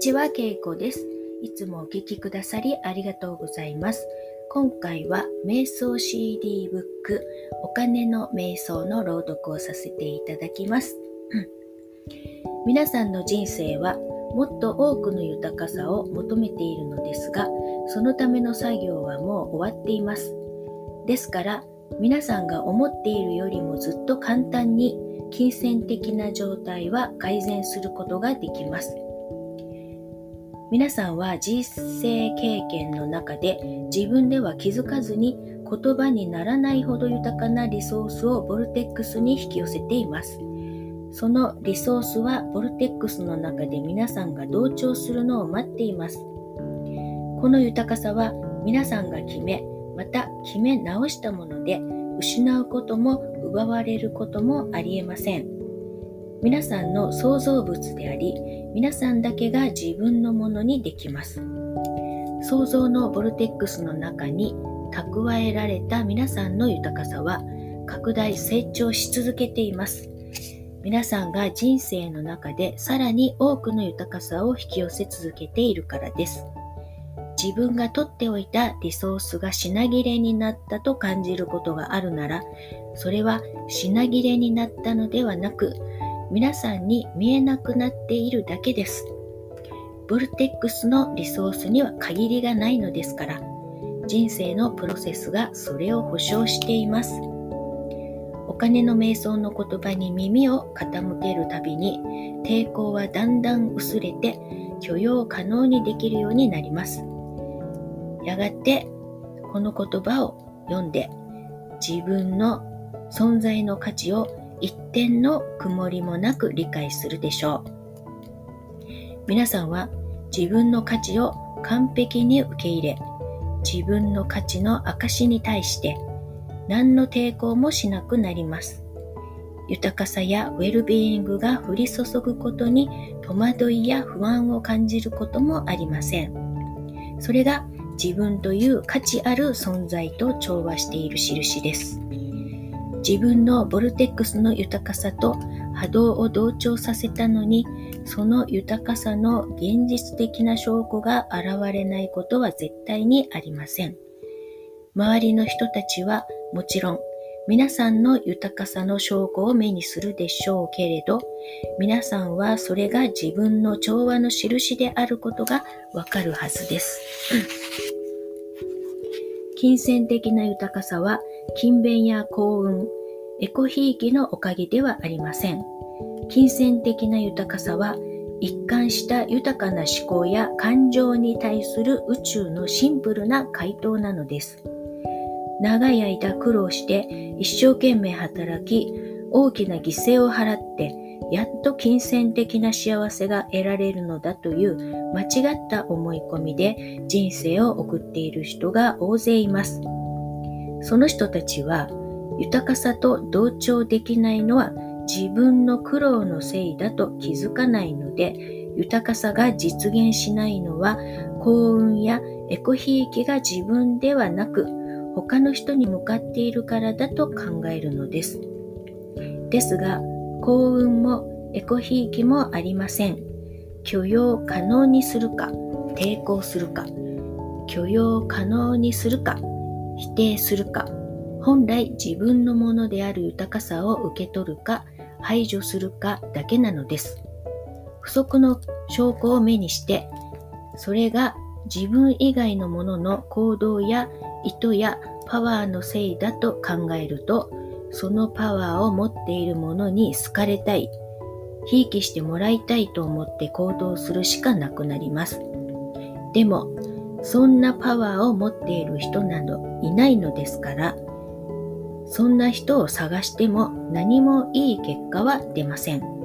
ちは、けいこです。いつもお聴きくださりありがとうございます。今回は瞑想 CD ブックお金の瞑想の朗読をさせていただきます。皆さんの人生はもっと多くの豊かさを求めているのですが、そのための作業はもう終わっています。ですから、皆さんが思っているよりもずっと簡単に金銭的な状態は改善することができます。皆さんは人生経験の中で自分では気づかずに言葉にならないほど豊かなリソースをボルテックスに引き寄せています。そのリソースはボルテックスの中で皆さんが同調するのを待っています。この豊かさは皆さんが決め、また決め直したもので失うことも奪われることもありえません。皆さんの創造物であり、皆さんだけが自分のものにできます。創造のボルテックスの中に蓄えられた皆さんの豊かさは拡大成長し続けています。皆さんが人生の中でさらに多くの豊かさを引き寄せ続けているからです。自分が取っておいたリソースが品切れになったと感じることがあるなら、それは品切れになったのではなく、皆さんに見えなくなっているだけです。ボルテックスのリソースには限りがないのですから、人生のプロセスがそれを保証しています。お金の瞑想の言葉に耳を傾けるたびに抵抗はだんだん薄れて許容可能にできるようになります。やがてこの言葉を読んで自分の存在の価値を一点の曇りもなく理解するでしょう。皆さんは自分の価値を完璧に受け入れ、自分の価値の証に対して何の抵抗もしなくなります。豊かさやウェルビーイングが降り注ぐことに戸惑いや不安を感じることもありません。それが自分という価値ある存在と調和している印です。自分のボルテックスの豊かさと波動を同調させたのに、その豊かさの現実的な証拠が現れないことは絶対にありません。周りの人たちはもちろん皆さんの豊かさの証拠を目にするでしょうけれど、皆さんはそれが自分の調和の印であることがわかるはずです。金銭的な豊かさは勤勉や幸運、エコひいきのおかげではありません。金銭的な豊かさは一貫した豊かな思考や感情に対する宇宙のシンプルな回答なのです。長い間苦労して一生懸命働き、大きな犠牲を払って、やっと金銭的な幸せが得られるのだという間違った思い込みで人生を送っている人が大勢います。その人たちは豊かさと同調できないのは自分の苦労のせいだと気づかないので豊かさが実現しないのは幸運やエコひいきが自分ではなく他の人に向かっているからだと考えるのです。ですが幸運もエコひいきもありません。許容可能にするか抵抗するか許容可能にするか否定するか、本来自分のものである豊かさを受け取るか排除するかだけなのです。不足の証拠を目にして、それが自分以外のものの行動や意図やパワーのせいだと考えると、そのパワーを持っているものに好かれたい、ひいきしてもらいたいと思って行動するしかなくなります。でも、そんなパワーを持っている人などいないのですから、そんな人を探しても何もいい結果は出ません。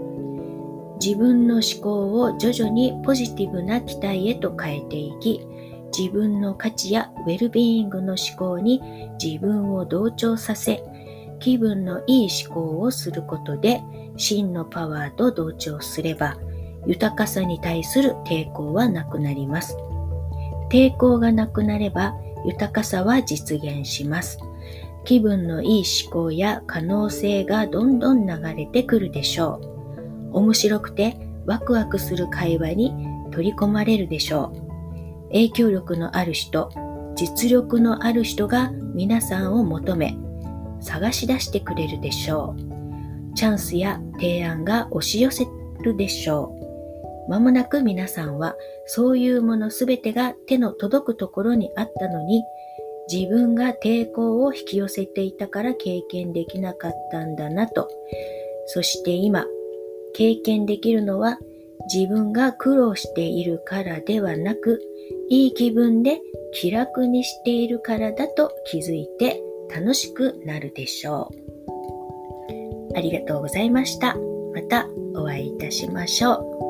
自分の思考を徐々にポジティブな期待へと変えていき、自分の価値やウェルビーイングの思考に自分を同調させ、気分のいい思考をすることで真のパワーと同調すれば、豊かさに対する抵抗はなくなります。抵抗がなくなれば豊かさは実現します。気分のいい思考や可能性がどんどん流れてくるでしょう。面白くてワクワクする会話に取り込まれるでしょう。影響力のある人、実力のある人が皆さんを求め、探し出してくれるでしょう。チャンスや提案が押し寄せるでしょう。まもなく皆さんはそういうものすべてが手の届くところにあったのに自分が抵抗を引き寄せていたから経験できなかったんだなと。そして今、経験できるのは自分が苦労しているからではなく、いい気分で気楽にしているからだと気づいて楽しくなるでしょう。ありがとうございました。またお会いいたしましょう。